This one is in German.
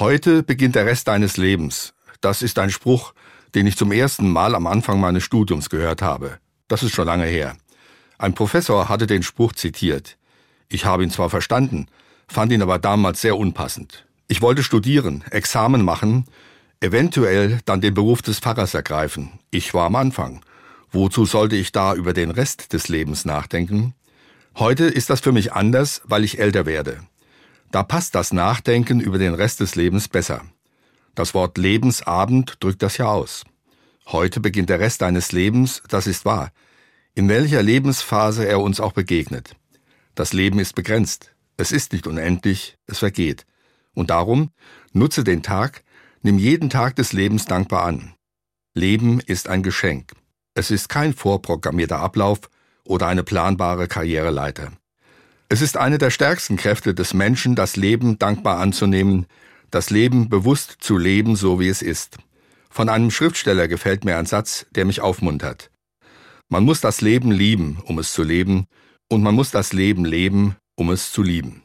Heute beginnt der Rest deines Lebens. Das ist ein Spruch, den ich zum ersten Mal am Anfang meines Studiums gehört habe. Das ist schon lange her. Ein Professor hatte den Spruch zitiert. Ich habe ihn zwar verstanden, fand ihn aber damals sehr unpassend. Ich wollte studieren, Examen machen, eventuell dann den Beruf des Pfarrers ergreifen. Ich war am Anfang. Wozu sollte ich da über den Rest des Lebens nachdenken? Heute ist das für mich anders, weil ich älter werde. Da passt das Nachdenken über den Rest des Lebens besser. Das Wort Lebensabend drückt das ja aus. Heute beginnt der Rest deines Lebens, das ist wahr. In welcher Lebensphase er uns auch begegnet. Das Leben ist begrenzt. Es ist nicht unendlich, es vergeht. Und darum nutze den Tag, nimm jeden Tag des Lebens dankbar an. Leben ist ein Geschenk. Es ist kein vorprogrammierter Ablauf oder eine planbare Karriereleiter. Es ist eine der stärksten Kräfte des Menschen, das Leben dankbar anzunehmen, das Leben bewusst zu leben, so wie es ist. Von einem Schriftsteller gefällt mir ein Satz, der mich aufmuntert. Man muss das Leben lieben, um es zu leben, und man muss das Leben leben, um es zu lieben.